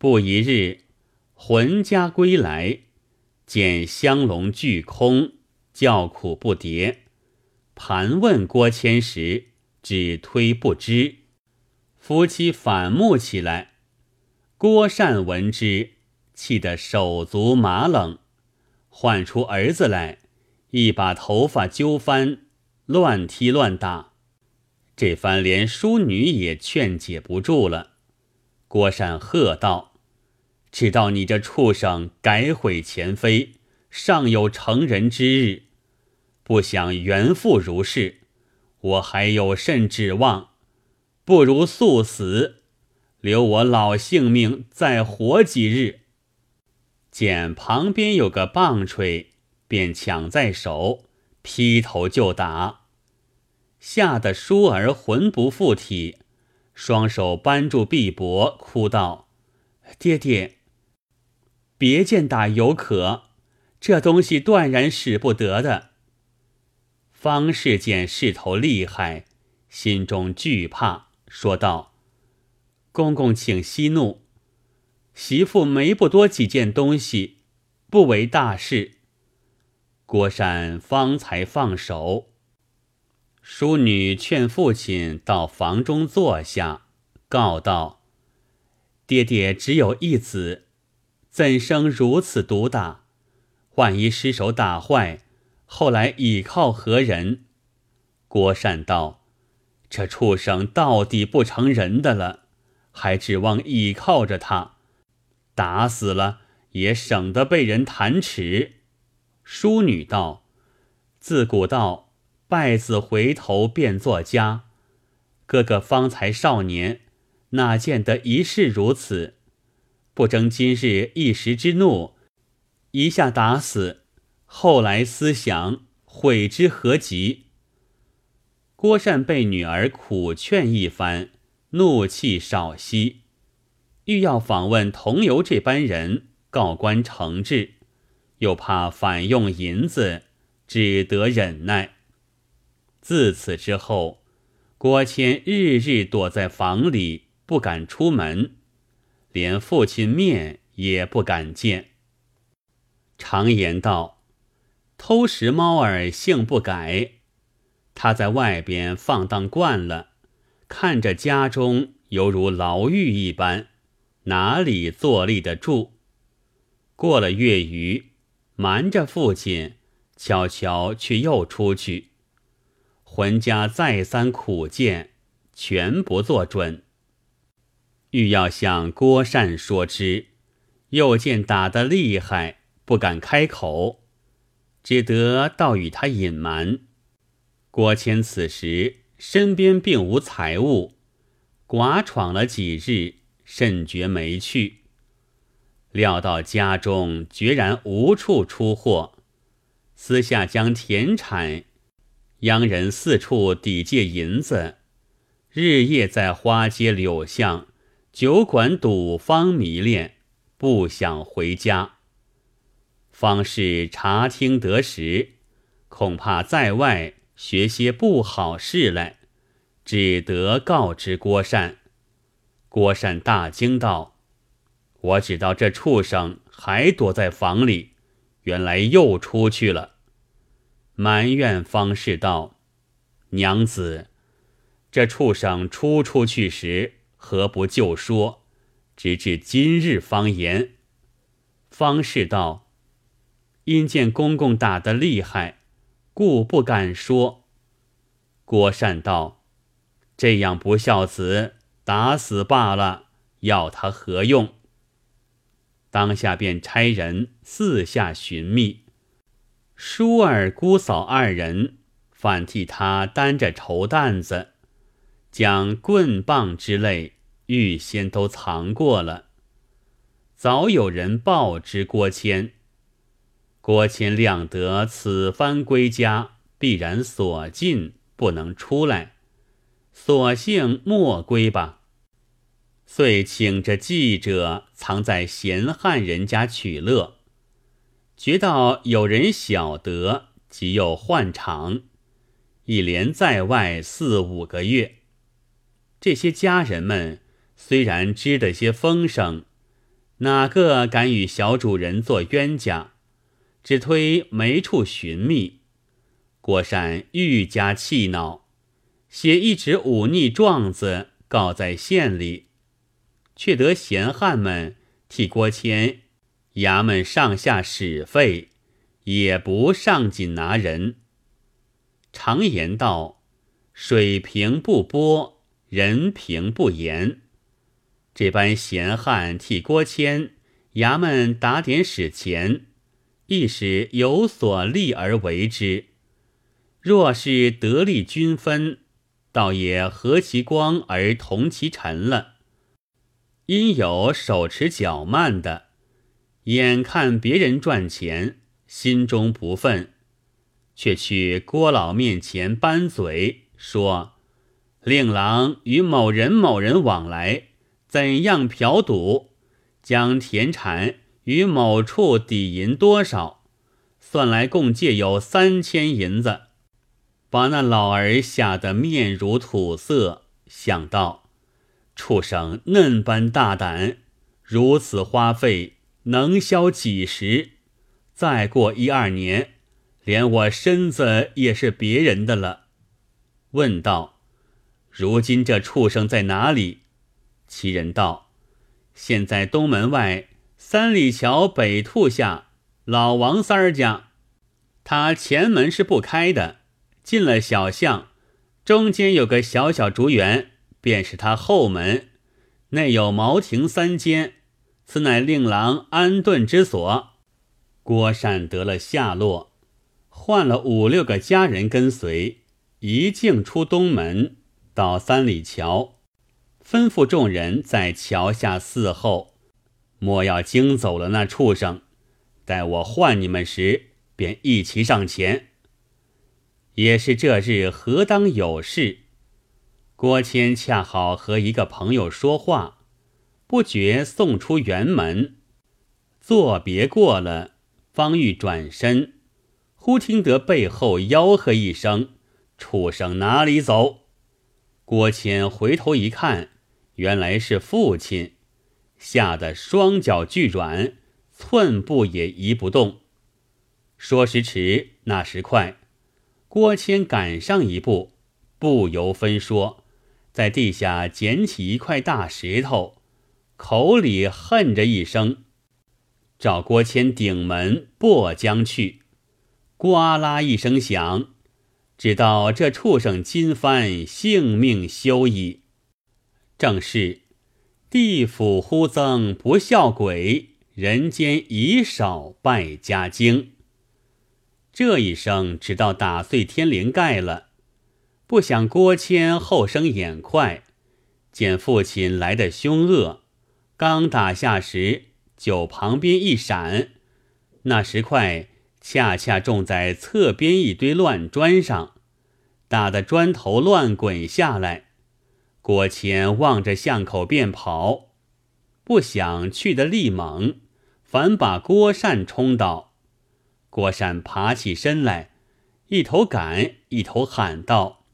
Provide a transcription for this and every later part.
不一日，浑家归来，见香笼俱空，叫苦不迭。盘问郭谦时，只推不知。夫妻反目起来。郭善闻之，气得手足麻冷，唤出儿子来，一把头发揪翻，乱踢乱打。这番连淑女也劝解不住了。郭善喝道。知道你这畜生改悔前非，尚有成人之日，不想原复如是，我还有甚指望？不如速死，留我老性命再活几日。见旁边有个棒槌，便抢在手，劈头就打，吓得舒儿魂不附体，双手扳住臂膊，哭道：“爹爹！”别见打有可，这东西断然使不得的。方氏见势头厉害，心中惧怕，说道：“公公请息怒，媳妇没不多几件东西，不为大事。”郭山方才放手。淑女劝父亲到房中坐下，告道：“爹爹只有一子。”怎生如此毒打？万一失手打坏，后来倚靠何人？郭善道：“这畜生到底不成人的了，还指望倚靠着他？打死了也省得被人弹齿。”淑女道：“自古道败子回头便作家，哥哥方才少年，哪见得一世如此？”不争今日一时之怒，一下打死，后来思想悔之何及？郭善被女儿苦劝一番，怒气少息，欲要访问同游这班人，告官惩治，又怕反用银子，只得忍耐。自此之后，郭谦日日躲在房里，不敢出门。连父亲面也不敢见。常言道：“偷食猫儿性不改。”他在外边放荡惯了，看着家中犹如牢狱一般，哪里坐立得住？过了月余，瞒着父亲，悄悄却又出去。浑家再三苦谏，全不做准。欲要向郭善说之，又见打得厉害，不敢开口，只得倒与他隐瞒。郭谦此时身边并无财物，寡闯了几日，甚觉没趣。料到家中决然无处出货，私下将田产央人四处抵借银子，日夜在花街柳巷。酒馆赌方迷恋，不想回家。方士查听得时，恐怕在外学些不好事来，只得告知郭善。郭善大惊道：“我知道这畜生还躲在房里，原来又出去了。”埋怨方士道：“娘子，这畜生出出去时。”何不就说，直至今日方言？方士道：“因见公公打得厉害，故不敢说。”郭善道：“这样不孝子，打死罢了，要他何用？”当下便差人四下寻觅，叔儿姑嫂二人反替他担着绸担子。将棍棒之类预先都藏过了。早有人报知郭谦，郭谦料得此番归家必然锁禁，不能出来，索性莫归吧。遂请着记者藏在闲汉人家取乐，觉到有人晓得，即又换场，一连在外四五个月。这些家人们虽然知得些风声，哪个敢与小主人做冤家？只推没处寻觅。郭善愈加气恼，写一纸忤逆状子告在县里，却得闲汉们替郭谦衙门上下使费，也不上紧拿人。常言道：“水平不波，人平不言。”这般闲汉替郭谦衙门打点使钱，亦是有所利而为之。若是得利均分，倒也和其光而同其尘了。因有手持脚慢的，眼看别人赚钱，心中不忿，却去郭老面前扳嘴说：“令郎与某人某人往来。”怎样嫖赌，将田产与某处抵银多少？算来共借有三千银子，把那老儿吓得面如土色。想到畜生嫩般大胆，如此花费能消几时？再过一二年，连我身子也是别人的了。问道：如今这畜生在哪里？其人道：“现在东门外三里桥北兔下老王三儿家，他前门是不开的。进了小巷，中间有个小小竹园，便是他后门，内有茅亭三间，此乃令郎安顿之所。”郭善得了下落，换了五六个家人跟随，一径出东门，到三里桥。吩咐众人在桥下伺候，莫要惊走了那畜生。待我唤你们时，便一齐上前。也是这日何当有事？郭谦恰好和一个朋友说话，不觉送出园门，作别过了，方欲转身，忽听得背后吆喝一声：“畜生哪里走？”郭谦回头一看。原来是父亲，吓得双脚俱软，寸步也移不动。说时迟，那时快，郭谦赶上一步，不由分说，在地下捡起一块大石头，口里恨着一声，找郭谦顶门破将去。呱啦一声响，知道这畜生今番性命休矣。正是地府忽增不孝鬼，人间以少败家精。这一声直到打碎天灵盖了。不想郭谦后生眼快，见父亲来的凶恶，刚打下时就旁边一闪，那石块恰恰种在侧边一堆乱砖上，打得砖头乱滚下来。郭谦望着巷口便跑，不想去的力猛，反把郭善冲倒。郭善爬起身来，一头赶，一头喊道：“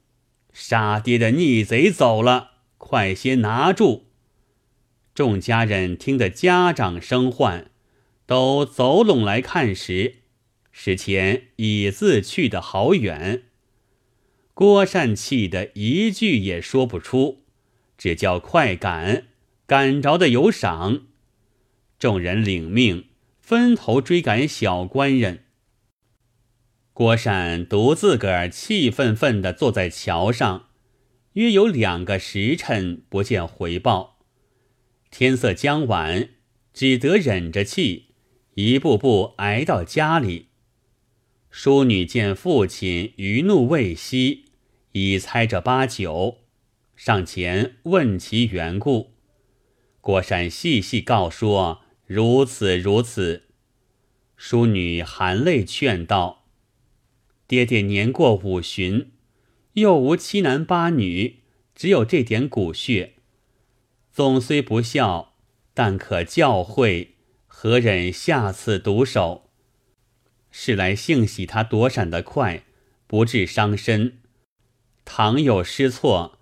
杀爹的逆贼走了，快些拿住！”众家人听得家长声唤，都走拢来看时，史前已自去得好远。郭善气得一句也说不出，只叫快赶，赶着的有赏。众人领命，分头追赶小官人。郭善独自个儿气愤愤地坐在桥上，约有两个时辰不见回报。天色将晚，只得忍着气，一步步挨到家里。淑女见父亲余怒未息。已猜着八九，上前问其缘故。郭善细细告说：如此如此。淑女含泪劝道：“爹爹年过五旬，又无七男八女，只有这点骨血，纵虽不孝，但可教诲，何忍下次毒手？是来幸喜他躲闪得快，不致伤身。”倘有失错，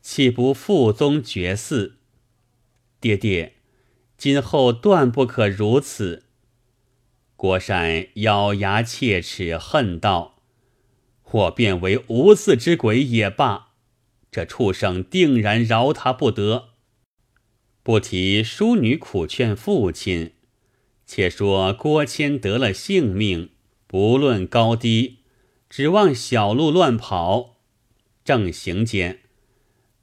岂不父宗绝嗣？爹爹，今后断不可如此。郭善咬牙切齿，恨道：“我便为无嗣之鬼也罢，这畜生定然饶他不得。”不提淑女苦劝父亲，且说郭谦得了性命，不论高低，指望小路乱跑。正行间，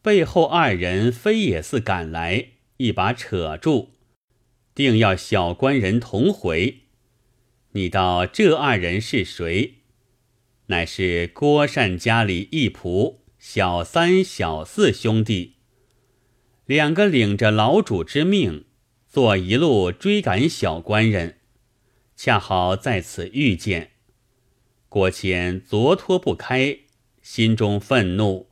背后二人飞也似赶来，一把扯住，定要小官人同回。你道这二人是谁？乃是郭善家里一仆小三、小四兄弟。两个领着老主之命，做一路追赶小官人，恰好在此遇见。郭谦昨脱不开，心中愤怒，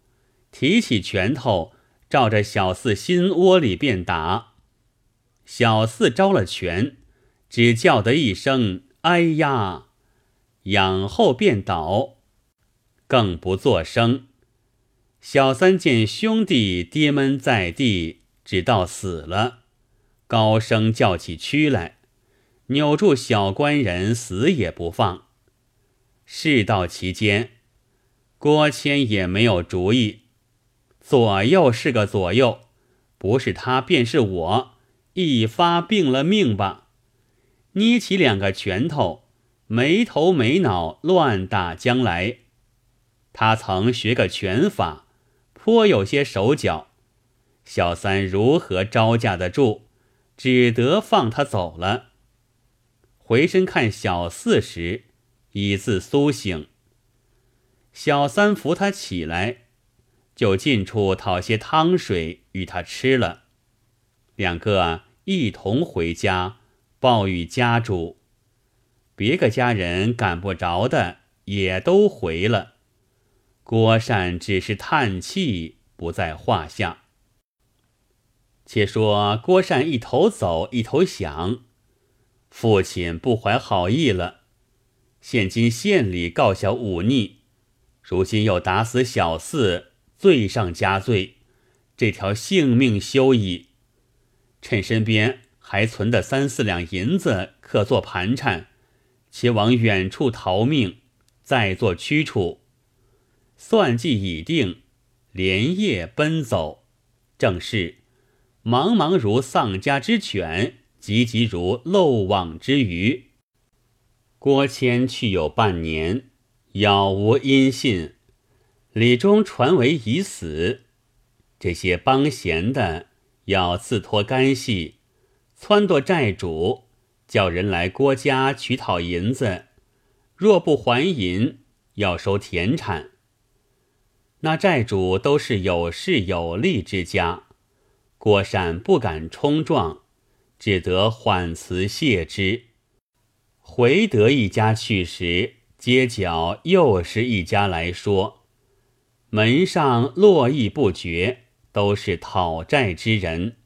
提起拳头，照着小四心窝里便打。小四招了拳，只叫得一声“哎呀”，仰后便倒，更不作声。小三见兄弟跌闷在地，直到死了，高声叫起屈来，扭住小官人，死也不放。事到其间，郭谦也没有主意。左右是个左右，不是他便是我，一发病了命吧。捏起两个拳头，没头没脑乱打将来。他曾学个拳法。颇有些手脚，小三如何招架得住？只得放他走了。回身看小四时，已自苏醒。小三扶他起来，就近处讨些汤水与他吃了。两个一同回家报与家主，别个家人赶不着的也都回了。郭善只是叹气，不在话下。且说郭善一头走，一头想：父亲不怀好意了，现今县里告小忤逆，如今又打死小四，罪上加罪，这条性命休矣。趁身边还存的三四两银子，可做盘缠，且往远处逃命，再做驱处。算计已定，连夜奔走，正是茫茫如丧家之犬，急急如漏网之鱼。郭谦去有半年，杳无音信，李中传为已死。这些帮闲的要自托干系，撺掇债主，叫人来郭家取讨银子，若不还银，要收田产。那债主都是有势有力之家，郭善不敢冲撞，只得缓辞谢之。回得一家去时，街角又是一家来说，门上络绎不绝，都是讨债之人。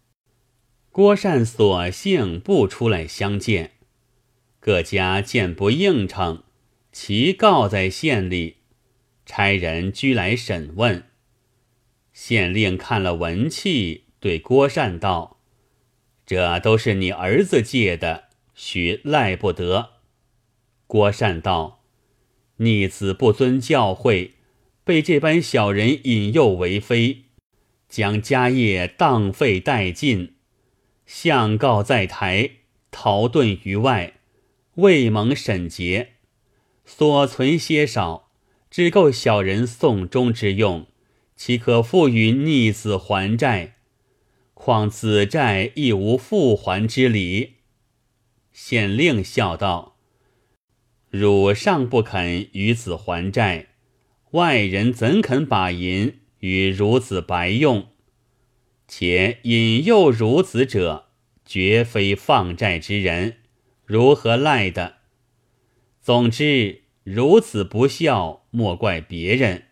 郭善索性不出来相见，各家见不应承，齐告在县里。差人居来审问，县令看了文契，对郭善道：“这都是你儿子借的，许赖不得。”郭善道：“逆子不遵教诲，被这般小人引诱为非，将家业荡废殆尽，相告在台，逃遁于外，未蒙审结，所存些少。”只够小人送终之用，岂可付与逆子还债？况子债亦无复还之理。县令笑道：“汝尚不肯与子还债，外人怎肯把银与孺子白用？且引诱孺子者，绝非放债之人，如何赖的？总之。”孺子不孝，莫怪别人。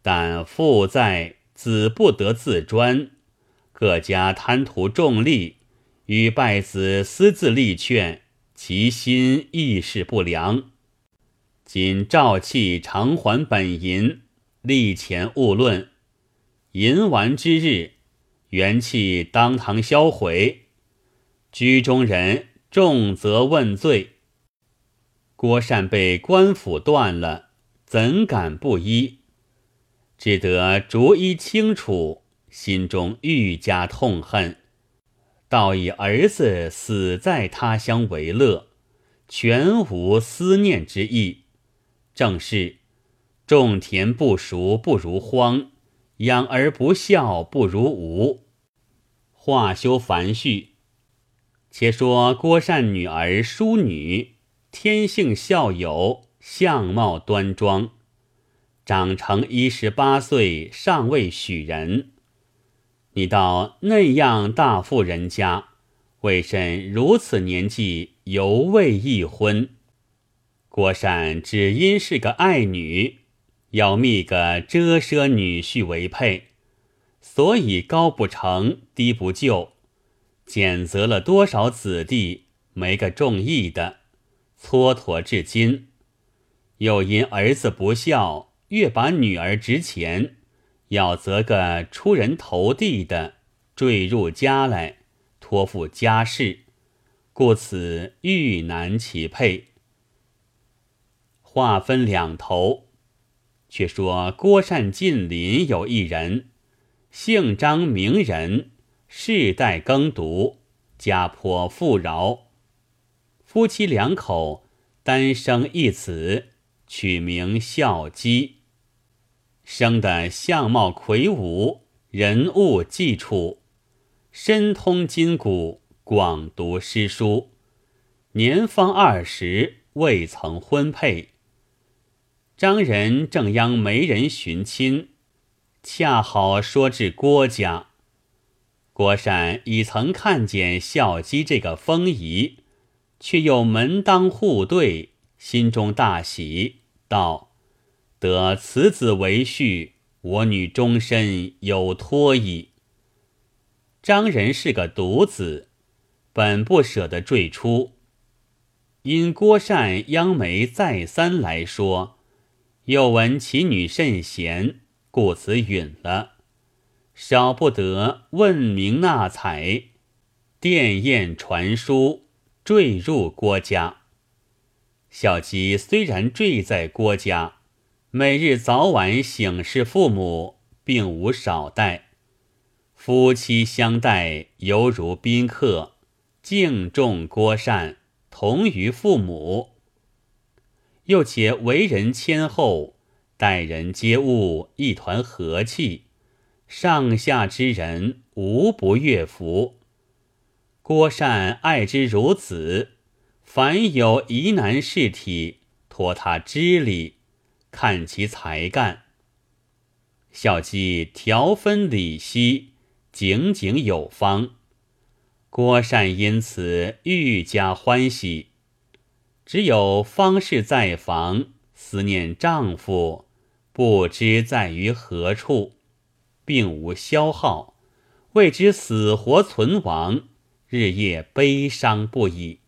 但父在，子不得自专。各家贪图重利，与败子私自力劝，其心亦是不良。今召弃偿还本银，利钱勿论。银完之日，元气当堂销毁。居中人重责问罪。郭善被官府断了，怎敢不依？只得逐一清楚，心中愈加痛恨。倒以儿子死在他乡为乐，全无思念之意。正是种田不熟不如荒，养儿不孝不如无。话休繁叙，且说郭善女儿淑女，天性孝友，相貌端庄，长成一十八岁，尚未许人。你到那样大富人家，为甚如此年纪犹未一婚？郭善只因是个爱女，要觅个遮奢女婿为配，所以高不成低不就，拣择了多少子弟，没个中意的，蹉跎至今。又因儿子不孝，越把女儿值钱。要择个出人头地的坠入家来，托付家事，故此愈难其配。话分两头，却说郭善近邻有一人，姓张名人，世代耕读，家颇富饶，夫妻两口单生一子，取名孝基。生得相貌魁梧，人物既处，身通筋骨，广读诗书，年方二十，未曾婚配。张人正央媒人寻亲，恰好说至郭家。郭善已曾看见孝基这个风仪，却又门当户对，心中大喜，道。得此子为婿，我女终身有托矣。张仁是个独子，本不舍得坠出，因郭善央媒再三来说，又闻其女甚贤，故此允了。少不得问名纳采，殿宴传书，坠入郭家。小姬虽然坠在郭家。每日早晚省视父母，并无少待。夫妻相待，犹如宾客，敬重郭善，同于父母。又且为人谦厚，待人接物一团和气，上下之人无不悦服。郭善爱之如子，凡有疑难事体，托他知礼。看其才干，孝基调分理析，井井有方。郭善因此愈加欢喜。只有方氏在房，思念丈夫，不知在于何处，并无消耗，为之死活存亡，日夜悲伤不已。